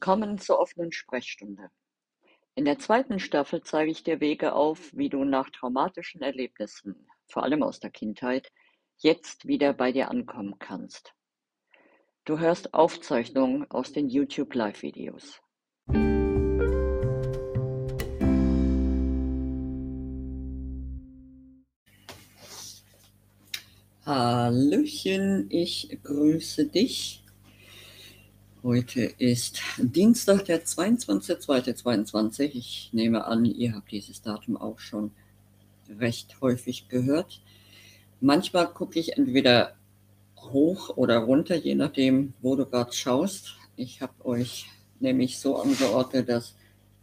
Willkommen zur offenen Sprechstunde. In der zweiten Staffel zeige ich dir Wege auf, wie du nach traumatischen Erlebnissen, vor allem aus der Kindheit, jetzt wieder bei dir ankommen kannst. Du hörst Aufzeichnungen aus den YouTube Live-Videos. Hallöchen, ich grüße dich. Heute ist Dienstag, der 22.02.22. Ich nehme an, ihr habt dieses Datum auch schon recht häufig gehört. Manchmal gucke ich entweder hoch oder runter, je nachdem, wo du gerade schaust. Ich habe euch nämlich so angeordnet, dass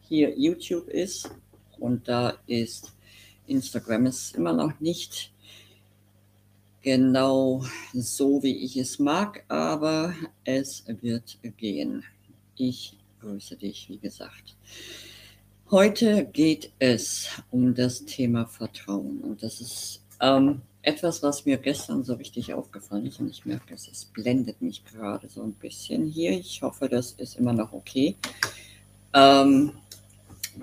hier YouTube ist und da ist Instagram. Ist immer noch nicht genau so, wie ich es mag, aber es wird gehen. Ich grüße dich, wie gesagt. Heute geht es um das Thema Vertrauen und das ist ähm, etwas, was mir gestern so richtig aufgefallen ist und ich merke, es, es blendet mich gerade so ein bisschen hier. Ich hoffe, das ist immer noch okay. Ähm,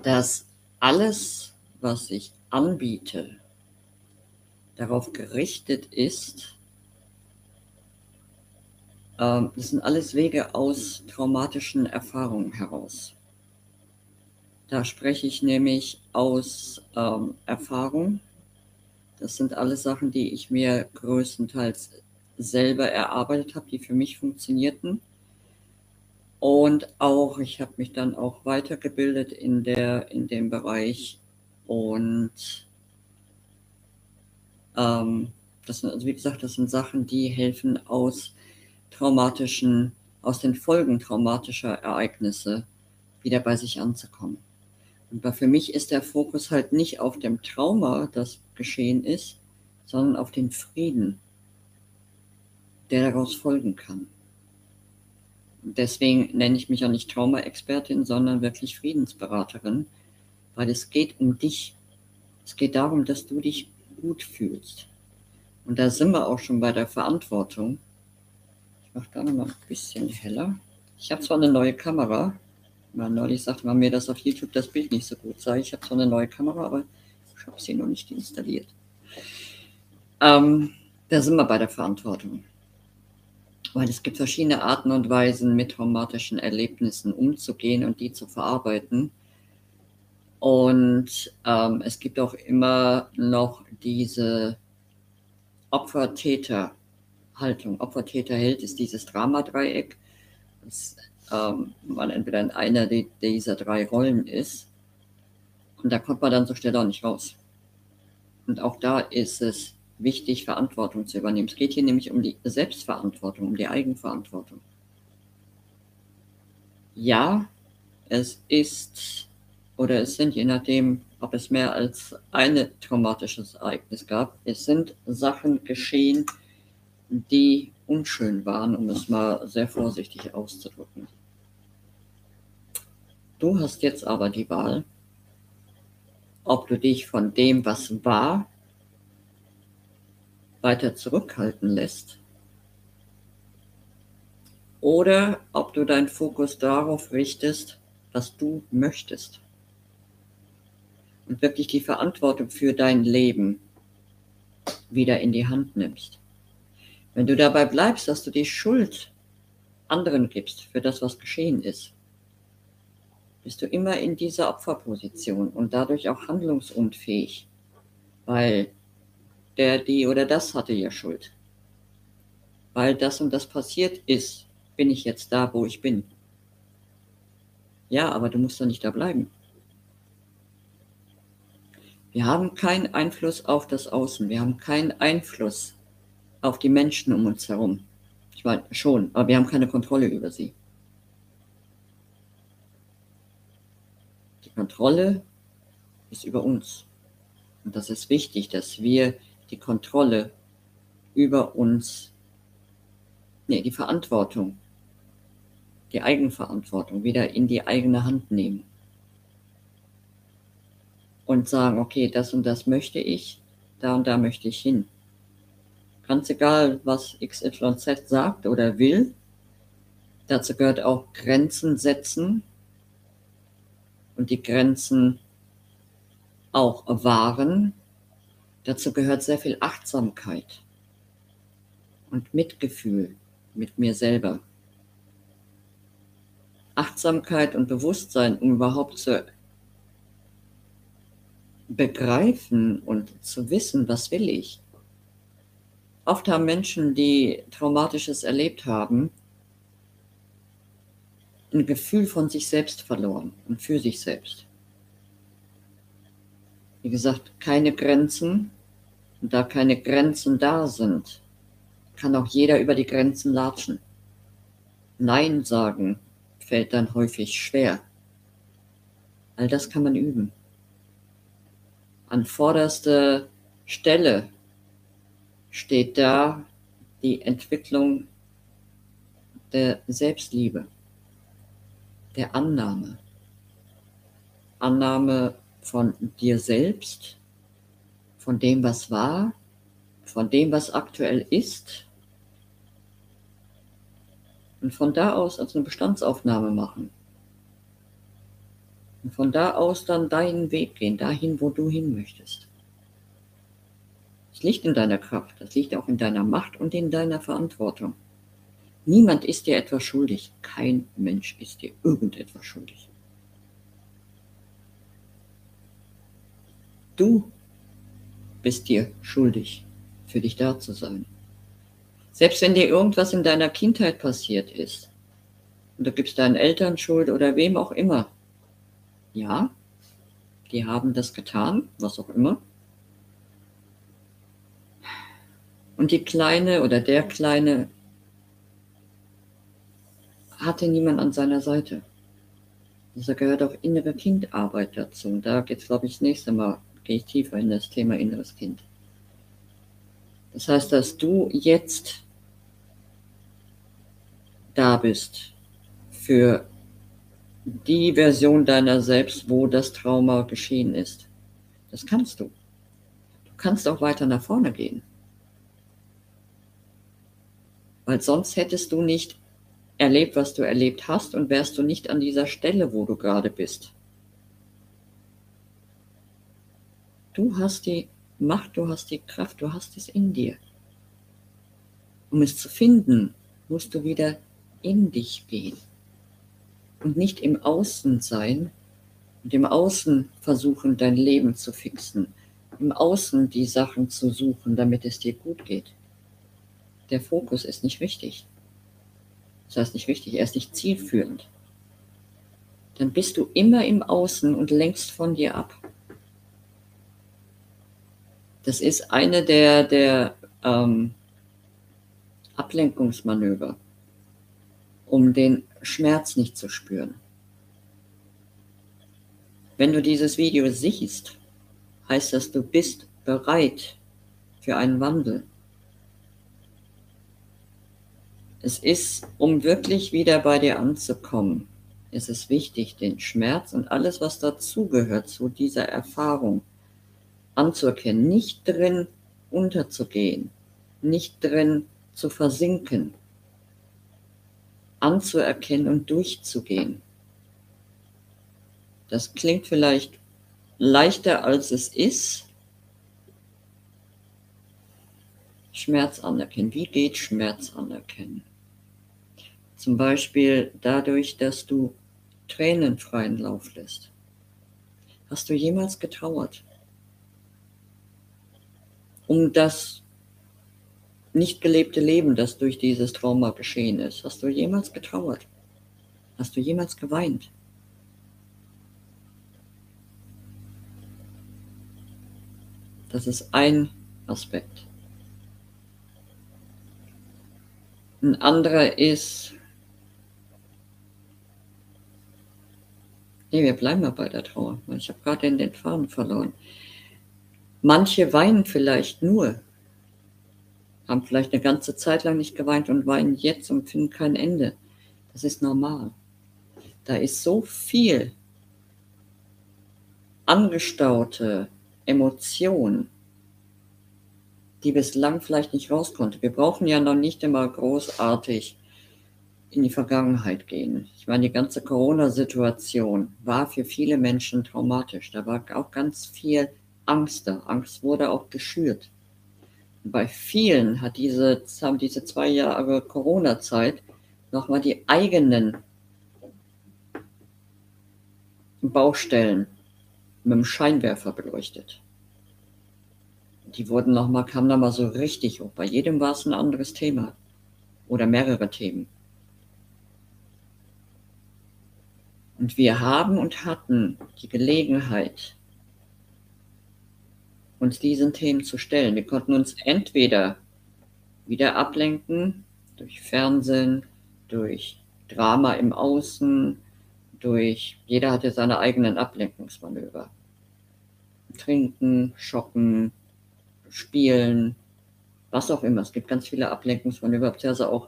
dass alles, was ich anbiete, darauf gerichtet ist, ähm, das sind alles Wege aus traumatischen Erfahrungen heraus. Da spreche ich nämlich aus ähm, Erfahrung. Das sind alles Sachen, die ich mir größtenteils selber erarbeitet habe, die für mich funktionierten. Und auch, ich habe mich dann auch weitergebildet in, der, in dem Bereich und ähm, das sind, also wie gesagt, das sind Sachen, die helfen aus traumatischen, aus den Folgen traumatischer Ereignisse wieder bei sich anzukommen. Und für mich ist der Fokus halt nicht auf dem Trauma, das geschehen ist, sondern auf den Frieden, der daraus folgen kann. Deswegen nenne ich mich auch nicht Trauma-Expertin, sondern wirklich Friedensberaterin, weil es geht um dich. Es geht darum, dass du dich gut fühlst. Und da sind wir auch schon bei der Verantwortung. Ich mache da noch mal ein bisschen heller. Ich habe zwar eine neue Kamera, weil neulich sagte man mir, dass auf YouTube das Bild nicht so gut sei. Ich habe zwar eine neue Kamera, aber ich habe sie noch nicht installiert. Ähm, da sind wir bei der Verantwortung. Weil es gibt verschiedene Arten und Weisen, mit traumatischen Erlebnissen umzugehen und die zu verarbeiten. Und ähm, es gibt auch immer noch diese Opfer-Täter-Haltung. Opfer-Täter-Held ist dieses Dramadreieck, dass ähm, man entweder in einer dieser drei Rollen ist. Und da kommt man dann so schnell auch nicht raus. Und auch da ist es wichtig, Verantwortung zu übernehmen. Es geht hier nämlich um die Selbstverantwortung, um die Eigenverantwortung. Ja, es ist oder es sind, je nachdem, ob es mehr als ein traumatisches Ereignis gab, es sind Sachen geschehen, die unschön waren, um es mal sehr vorsichtig auszudrücken. Du hast jetzt aber die Wahl, ob du dich von dem, was war, weiter zurückhalten lässt oder ob du deinen Fokus darauf richtest, was du möchtest und wirklich die Verantwortung für dein Leben wieder in die Hand nimmst. Wenn du dabei bleibst, dass du die Schuld anderen gibst für das, was geschehen ist, bist du immer in dieser Opferposition und dadurch auch handlungsunfähig, weil der, die oder das hatte ja Schuld. Weil das und das passiert ist, bin ich jetzt da, wo ich bin. Ja, aber du musst doch nicht da bleiben. Wir haben keinen Einfluss auf das Außen. Wir haben keinen Einfluss auf die Menschen um uns herum. Ich meine schon, aber wir haben keine Kontrolle über sie. Die Kontrolle ist über uns. Und das ist wichtig, dass wir die Kontrolle über uns, nee, die Verantwortung, die Eigenverantwortung wieder in die eigene Hand nehmen und sagen, okay, das und das möchte ich, da und da möchte ich hin. Ganz egal, was XYZ sagt oder will, Dazu gehört auch Grenzen setzen und die Grenzen auch wahren. Dazu gehört sehr viel Achtsamkeit und Mitgefühl mit mir selber. Achtsamkeit und Bewusstsein, um überhaupt zu begreifen und zu wissen, was will ich. Oft haben Menschen, die Traumatisches erlebt haben, ein Gefühl von sich selbst verloren und für sich selbst. Wie gesagt, keine Grenzen. Und da keine Grenzen da sind, kann auch jeder über die Grenzen latschen. Nein sagen fällt dann häufig schwer. All das kann man üben. An vorderster Stelle steht da die Entwicklung der Selbstliebe, der Annahme. Annahme von dir selbst, von dem, was war, von dem, was aktuell ist und von da aus als eine Bestandsaufnahme machen. Und von da aus dann deinen Weg gehen, dahin, wo du hin möchtest. Es liegt in deiner Kraft, das liegt auch in deiner Macht und in deiner Verantwortung. Niemand ist dir etwas schuldig. Kein Mensch ist dir irgendetwas schuldig. Du bist dir schuldig, für dich da zu sein. Selbst wenn dir irgendwas in deiner Kindheit passiert ist, und du gibst deinen Eltern Schuld oder wem auch immer, ja, die haben das getan, was auch immer. Und die Kleine oder der Kleine hatte niemand an seiner Seite. Also gehört auch innere Kindarbeit dazu. Und da geht es, glaube ich, das nächste Mal gehe ich tiefer in das Thema inneres Kind. Das heißt, dass du jetzt da bist für die Version deiner selbst, wo das Trauma geschehen ist. Das kannst du. Du kannst auch weiter nach vorne gehen. Weil sonst hättest du nicht erlebt, was du erlebt hast und wärst du nicht an dieser Stelle, wo du gerade bist. Du hast die Macht, du hast die Kraft, du hast es in dir. Um es zu finden, musst du wieder in dich gehen und nicht im Außen sein und im Außen versuchen, dein Leben zu fixen, im Außen die Sachen zu suchen, damit es dir gut geht. Der Fokus ist nicht wichtig. Das heißt nicht wichtig, er ist nicht zielführend. Dann bist du immer im Außen und lenkst von dir ab. Das ist eine der, der ähm, Ablenkungsmanöver, um den Schmerz nicht zu spüren. Wenn du dieses Video siehst, heißt das, du bist bereit für einen Wandel. Es ist, um wirklich wieder bei dir anzukommen, ist wichtig, den Schmerz und alles, was dazugehört zu dieser Erfahrung, anzuerkennen, nicht drin unterzugehen, nicht drin zu versinken, anzuerkennen und durchzugehen. Das klingt vielleicht leichter, als es ist. Schmerz anerkennen. Wie geht Schmerz anerkennen? Zum Beispiel dadurch, dass du Tränen freien Lauf lässt. Hast du jemals getrauert? um das nicht gelebte Leben, das durch dieses Trauma geschehen ist. Hast du jemals getrauert? Hast du jemals geweint? Das ist ein Aspekt. Ein anderer ist, nee, wir bleiben mal bei der Trauer. Ich habe gerade den Faden verloren. Manche weinen vielleicht nur, haben vielleicht eine ganze Zeit lang nicht geweint und weinen jetzt und finden kein Ende. Das ist normal. Da ist so viel angestaute Emotion, die bislang vielleicht nicht raus konnte. Wir brauchen ja noch nicht immer großartig in die Vergangenheit gehen. Ich meine, die ganze Corona-Situation war für viele Menschen traumatisch. Da war auch ganz viel Angst da. Angst wurde auch geschürt. Bei vielen hat diese, haben diese zwei Jahre Corona-Zeit nochmal die eigenen Baustellen mit dem Scheinwerfer beleuchtet. Die wurden nochmal, kamen nochmal so richtig hoch. Bei jedem war es ein anderes Thema oder mehrere Themen. Und wir haben und hatten die Gelegenheit, uns diesen Themen zu stellen. Wir konnten uns entweder wieder ablenken durch Fernsehen, durch Drama im Außen, durch, jeder hatte seine eigenen Ablenkungsmanöver. Trinken, shoppen, spielen, was auch immer. Es gibt ganz viele Ablenkungsmanöver, beziehungsweise auch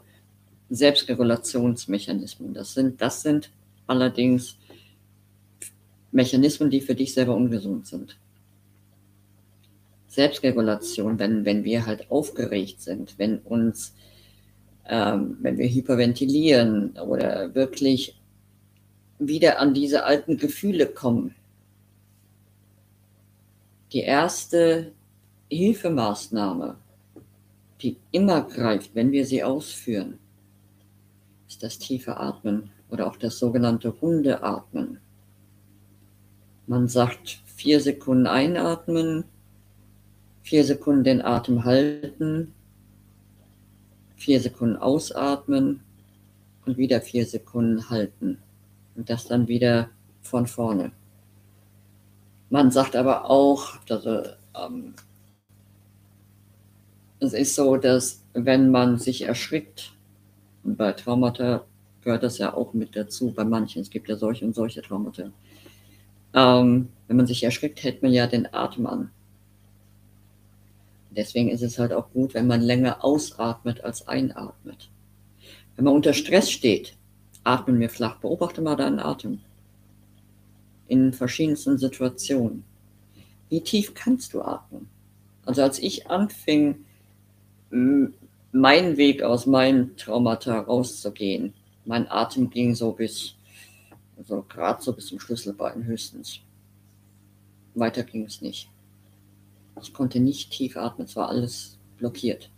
Selbstregulationsmechanismen. Das sind, das sind allerdings Mechanismen, die für dich selber ungesund sind. Selbstregulation, wenn, wenn wir halt aufgeregt sind, wenn uns, ähm, wenn wir hyperventilieren oder wirklich wieder an diese alten Gefühle kommen. Die erste Hilfemaßnahme, die immer greift, wenn wir sie ausführen, ist das tiefe Atmen oder auch das sogenannte Hundeatmen. Man sagt vier Sekunden einatmen, vier Sekunden den Atem halten, vier Sekunden ausatmen und wieder vier Sekunden halten. Und das dann wieder von vorne. Man sagt aber auch, also, ähm, es ist so, dass wenn man sich erschrickt, und bei Traumata gehört das ja auch mit dazu, bei manchen, es gibt ja solche und solche Traumata. Ähm, wenn man sich erschrickt, hält man ja den Atem an. Deswegen ist es halt auch gut, wenn man länger ausatmet als einatmet. Wenn man unter Stress steht, atmen wir flach. Beobachte mal deinen Atem. In verschiedensten Situationen. Wie tief kannst du atmen? Also als ich anfing, meinen Weg aus meinen Traumata rauszugehen, mein Atem ging so bis, so gerade so bis zum Schlüsselbein höchstens. Weiter ging es nicht. Ich konnte nicht tief atmen, es war alles blockiert.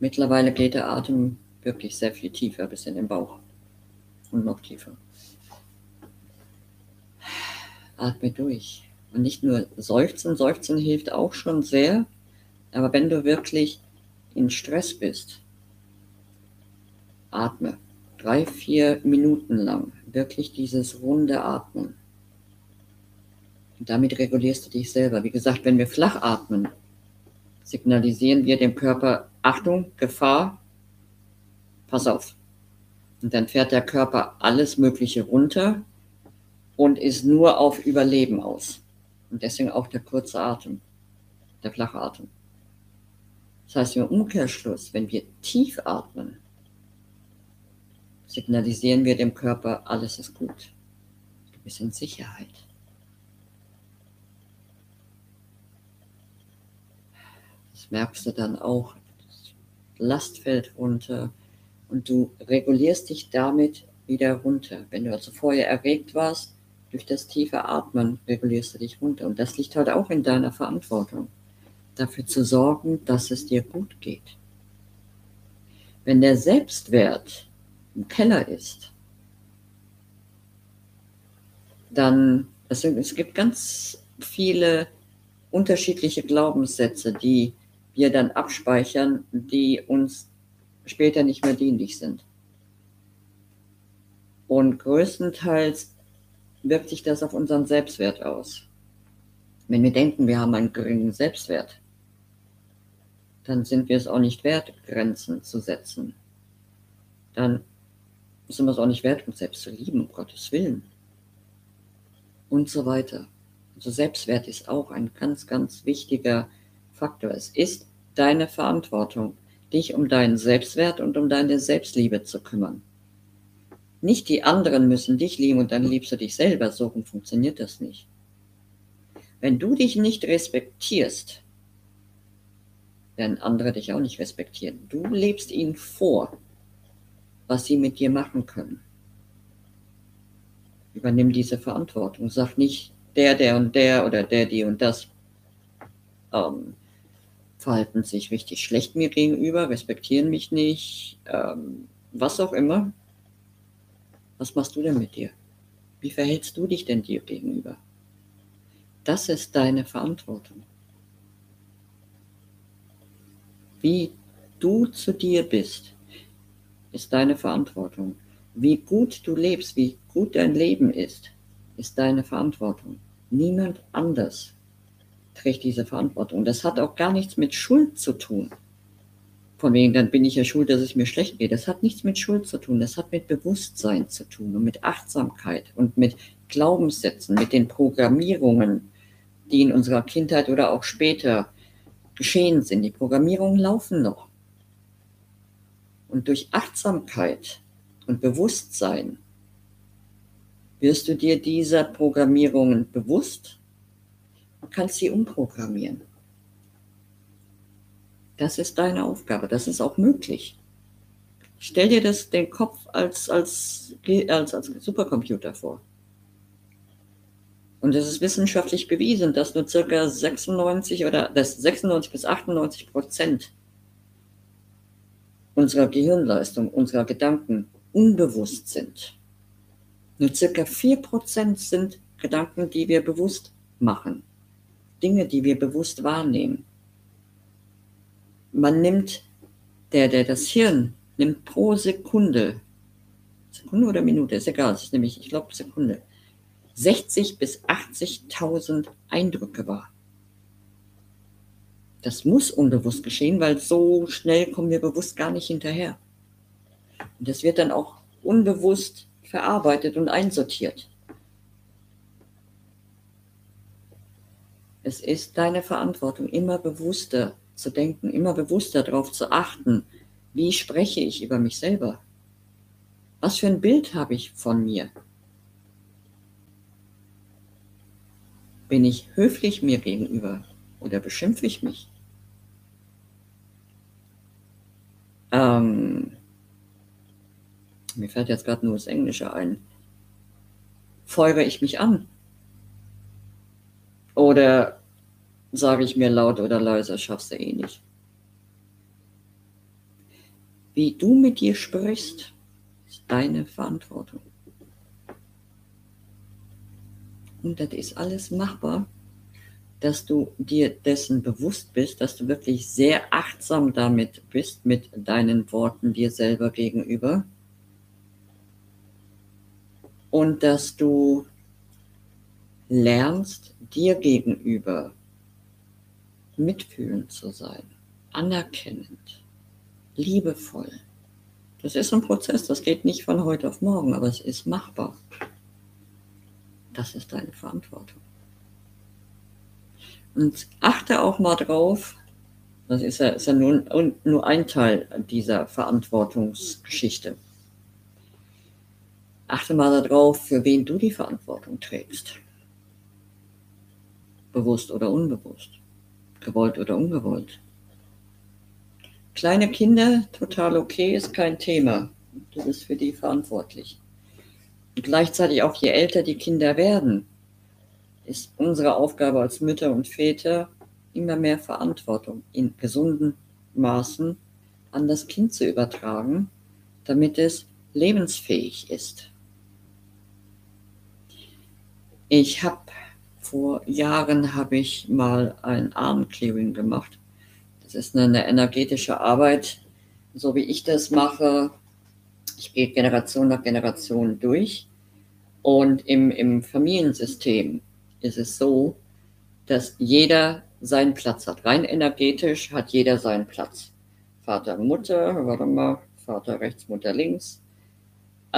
Mittlerweile geht der Atem wirklich sehr viel tiefer bis in den Bauch und noch tiefer. Atme durch. Und nicht nur seufzen, seufzen hilft auch schon sehr, aber wenn du wirklich in Stress bist, atme drei, vier Minuten lang wirklich dieses runde Atmen. Und damit regulierst du dich selber. Wie gesagt, wenn wir flach atmen, signalisieren wir dem Körper, Achtung, Gefahr, pass auf. Und dann fährt der Körper alles Mögliche runter und ist nur auf Überleben aus. Und deswegen auch der kurze Atem, der flache Atem. Das heißt im Umkehrschluss, wenn wir tief atmen, signalisieren wir dem Körper, alles ist gut. Du bist in Sicherheit. Merkst du dann auch. Das Last fällt runter und du regulierst dich damit wieder runter. Wenn du also vorher erregt warst, durch das tiefe Atmen regulierst du dich runter. Und das liegt halt auch in deiner Verantwortung dafür zu sorgen, dass es dir gut geht. Wenn der Selbstwert im Keller ist, dann, es, es gibt ganz viele unterschiedliche Glaubenssätze, die wir dann abspeichern, die uns später nicht mehr dienlich sind. Und größtenteils wirkt sich das auf unseren Selbstwert aus. Wenn wir denken, wir haben einen geringen Selbstwert, dann sind wir es auch nicht wert, Grenzen zu setzen. Dann sind wir es auch nicht wert, uns selbst zu lieben, um Gottes Willen. Und so weiter. Also Selbstwert ist auch ein ganz, ganz wichtiger Faktor. Es ist deine Verantwortung, dich um deinen Selbstwert und um deine Selbstliebe zu kümmern. Nicht die anderen müssen dich lieben und dann liebst du dich selber. So funktioniert das nicht. Wenn du dich nicht respektierst, werden andere dich auch nicht respektieren. Du lebst ihnen vor, was sie mit dir machen können. Übernimm diese Verantwortung. Sag nicht, der, der und der oder der, die und das ähm, verhalten sich richtig schlecht mir gegenüber, respektieren mich nicht, ähm, was auch immer. Was machst du denn mit dir? Wie verhältst du dich denn dir gegenüber? Das ist deine Verantwortung. Wie du zu dir bist, ist deine Verantwortung. Wie gut du lebst, wie gut dein Leben ist, ist deine Verantwortung. Niemand anders trägt diese Verantwortung. Das hat auch gar nichts mit Schuld zu tun. Von wegen, dann bin ich ja schuld, dass es mir schlecht geht. Das hat nichts mit Schuld zu tun. Das hat mit Bewusstsein zu tun und mit Achtsamkeit und mit Glaubenssätzen, mit den Programmierungen, die in unserer Kindheit oder auch später geschehen sind. Die Programmierungen laufen noch. Und durch Achtsamkeit und Bewusstsein wirst du dir dieser Programmierungen bewusst und kannst sie umprogrammieren. Das ist deine Aufgabe, das ist auch möglich. Stell dir das, den Kopf als, als, als, als Supercomputer vor. Und es ist wissenschaftlich bewiesen, dass nur circa 96 oder dass 96 bis 98 Prozent unserer Gehirnleistung, unserer Gedanken unbewusst sind. Nur circa 4 Prozent sind Gedanken, die wir bewusst machen. Dinge, die wir bewusst wahrnehmen. Man nimmt, der, der das Hirn nimmt pro Sekunde, Sekunde oder Minute, ist egal, es ist nämlich, ich glaube, Sekunde, 60 bis 80.000 Eindrücke wahr. Das muss unbewusst geschehen, weil so schnell kommen wir bewusst gar nicht hinterher. Und das wird dann auch unbewusst verarbeitet und einsortiert. Es ist deine Verantwortung, immer bewusster zu denken, immer bewusster darauf zu achten, wie spreche ich über mich selber? Was für ein Bild habe ich von mir? Bin ich höflich mir gegenüber oder beschimpfe ich mich? Ähm, mir fällt jetzt gerade nur das Englische ein. Feuere ich mich an? Oder sage ich mir laut oder leise, schaffst du eh nicht? Wie du mit dir sprichst, ist deine Verantwortung. Und das ist alles machbar, dass du dir dessen bewusst bist, dass du wirklich sehr achtsam damit bist, mit deinen Worten dir selber gegenüber. Und dass du lernst, dir gegenüber mitfühlend zu sein, anerkennend, liebevoll. Das ist ein Prozess, das geht nicht von heute auf morgen, aber es ist machbar. Das ist deine Verantwortung. Und achte auch mal drauf, das ist ja, ist ja nur, nur ein Teil dieser Verantwortungsgeschichte. Achte mal darauf, für wen du die Verantwortung trägst. Bewusst oder unbewusst. Gewollt oder ungewollt. Kleine Kinder, total okay, ist kein Thema. Du bist für die verantwortlich. Und gleichzeitig auch je älter die Kinder werden, ist unsere Aufgabe als Mütter und Väter immer mehr Verantwortung in gesunden Maßen an das Kind zu übertragen, damit es lebensfähig ist. Ich habe vor Jahren habe ich mal ein Armclearing gemacht. Das ist eine energetische Arbeit, so wie ich das mache. Ich gehe Generation nach Generation durch und im, im Familiensystem ist es so, dass jeder seinen Platz hat. Rein energetisch hat jeder seinen Platz. Vater, Mutter, warte mal, Vater rechts, Mutter links.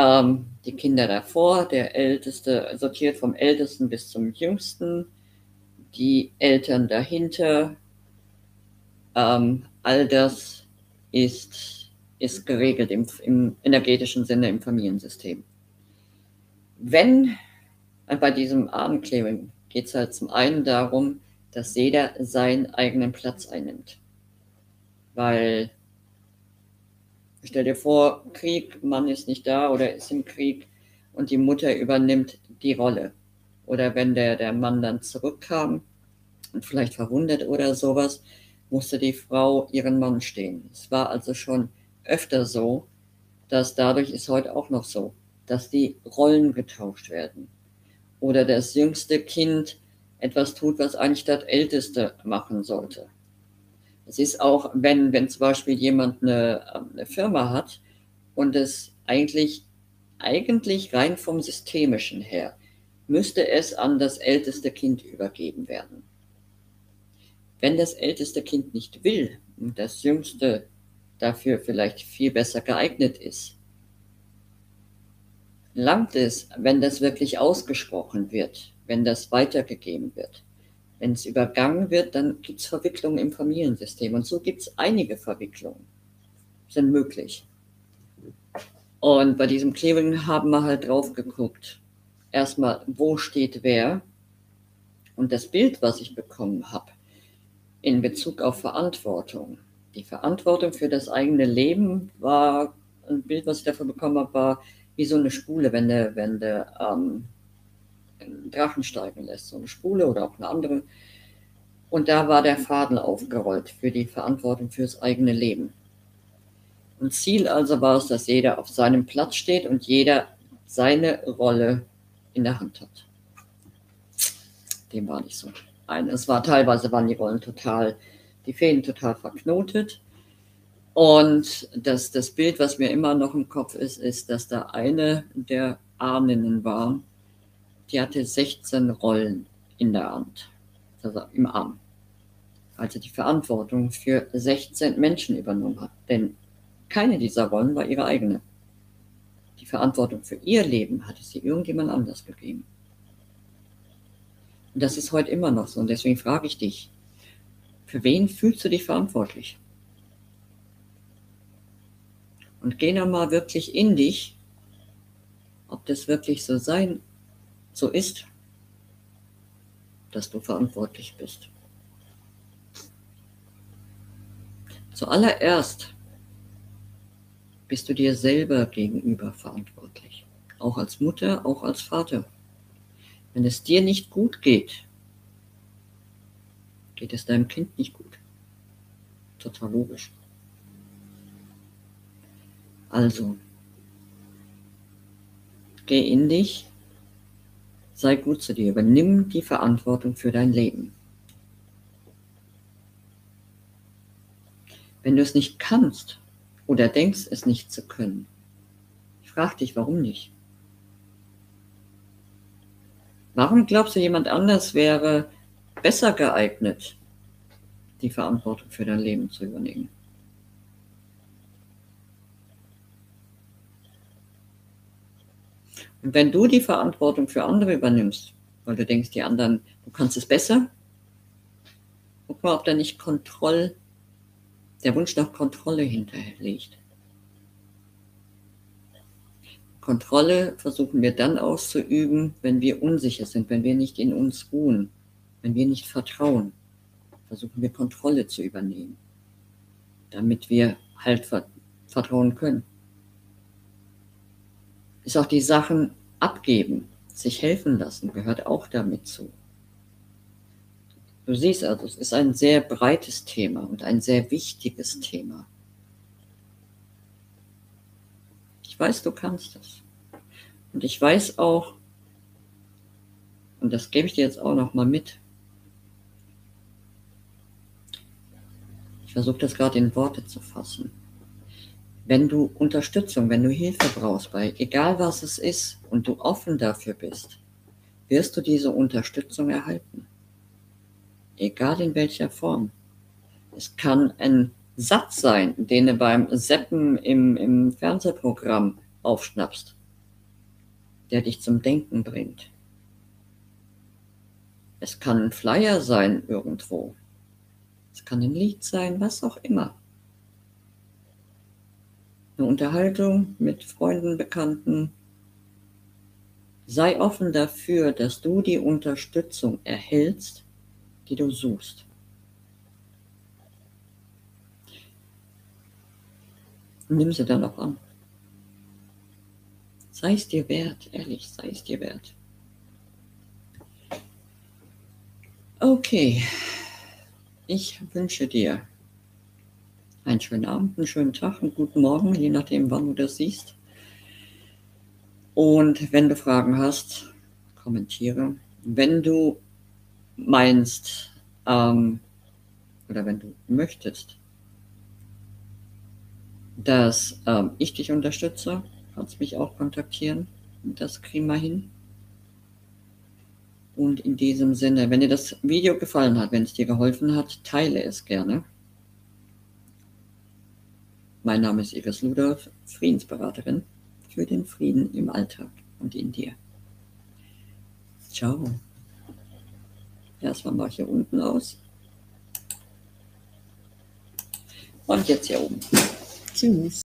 Ähm, die Kinder davor, der Älteste, sortiert vom Ältesten bis zum Jüngsten. Die Eltern dahinter. Ähm, all das ist, ist geregelt im, im energetischen Sinne im Familiensystem wenn äh, bei diesem Abendclearing geht es halt zum einen darum, dass jeder seinen eigenen Platz einnimmt. Weil Stell dir vor, Krieg, Mann ist nicht da oder ist im Krieg und die Mutter übernimmt die Rolle. Oder wenn der, der Mann dann zurückkam und vielleicht verwundet oder sowas, musste die Frau ihren Mann stehen. Es war also schon öfter so, dass dadurch ist heute auch noch so, dass die Rollen getauscht werden. Oder das jüngste Kind etwas tut, was eigentlich das Älteste machen sollte. Es ist auch, wenn, wenn zum Beispiel jemand eine, eine Firma hat und es eigentlich, eigentlich rein vom Systemischen her, müsste es an das älteste Kind übergeben werden. Wenn das älteste Kind nicht will und das jüngste dafür vielleicht viel besser geeignet ist, langt es, wenn das wirklich ausgesprochen wird, wenn das weitergegeben wird. Wenn es übergangen wird, dann gibt es Verwicklungen im Familiensystem. Und so gibt es einige Verwicklungen. Sind möglich. Und bei diesem Clearing haben wir halt drauf geguckt. Erstmal, wo steht wer? Und das Bild, was ich bekommen habe, in Bezug auf Verantwortung. Die Verantwortung für das eigene Leben war, ein Bild, was ich dafür bekommen habe, war wie so eine Spule, wenn der, wenn der ähm, Drachen steigen lässt, so eine Spule oder auch eine andere. Und da war der Faden aufgerollt für die Verantwortung fürs eigene Leben. Und Ziel also war es, dass jeder auf seinem Platz steht und jeder seine Rolle in der Hand hat. Dem war nicht so. Nein, es war teilweise waren die Rollen total, die Fäden total verknotet. Und das, das Bild, was mir immer noch im Kopf ist, ist, dass da eine der Ahnen war, die hatte 16 Rollen in der Hand, also im Arm. Also die Verantwortung für 16 Menschen übernommen hat. Denn keine dieser Rollen war ihre eigene. Die Verantwortung für ihr Leben hatte sie irgendjemand anders gegeben. Und das ist heute immer noch so. Und deswegen frage ich dich, für wen fühlst du dich verantwortlich? Und geh dann mal wirklich in dich, ob das wirklich so sein so ist, dass du verantwortlich bist. Zuallererst bist du dir selber gegenüber verantwortlich. Auch als Mutter, auch als Vater. Wenn es dir nicht gut geht, geht es deinem Kind nicht gut. Total logisch. Also, geh in dich Sei gut zu dir, übernimm die Verantwortung für dein Leben. Wenn du es nicht kannst oder denkst, es nicht zu können, frag dich, warum nicht? Warum glaubst du, jemand anders wäre besser geeignet, die Verantwortung für dein Leben zu übernehmen? Und wenn du die Verantwortung für andere übernimmst, weil du denkst, die anderen, du kannst es besser, guck mal, ob da nicht Kontroll, der Wunsch nach Kontrolle hinterliegt. Kontrolle versuchen wir dann auszuüben, wenn wir unsicher sind, wenn wir nicht in uns ruhen, wenn wir nicht vertrauen. Versuchen wir Kontrolle zu übernehmen, damit wir halt vertrauen können ist auch die Sachen abgeben, sich helfen lassen, gehört auch damit zu. Du siehst also, es ist ein sehr breites Thema und ein sehr wichtiges Thema. Ich weiß, du kannst das. Und ich weiß auch, und das gebe ich dir jetzt auch noch mal mit. Ich versuche das gerade in Worte zu fassen wenn du Unterstützung, wenn du Hilfe brauchst, bei egal was es ist und du offen dafür bist, wirst du diese Unterstützung erhalten. Egal in welcher Form. Es kann ein Satz sein, den du beim Seppen im, im Fernsehprogramm aufschnappst, der dich zum Denken bringt. Es kann ein Flyer sein irgendwo. Es kann ein Lied sein, was auch immer eine Unterhaltung mit Freunden, Bekannten. Sei offen dafür, dass du die Unterstützung erhältst, die du suchst. nimm sie dann auch an. Sei es dir wert, ehrlich, sei es dir wert. Okay, ich wünsche dir einen schönen Abend, einen schönen Tag, einen guten Morgen, je nachdem, wann du das siehst. Und wenn du Fragen hast, kommentiere. Wenn du meinst ähm, oder wenn du möchtest, dass ähm, ich dich unterstütze, kannst mich auch kontaktieren. Das kriegen wir hin. Und in diesem Sinne, wenn dir das Video gefallen hat, wenn es dir geholfen hat, teile es gerne. Mein Name ist Iris Ludolf, Friedensberaterin für den Frieden im Alltag und in dir. Ciao. Erstmal mache ich hier unten aus. Und jetzt hier oben. Tschüss.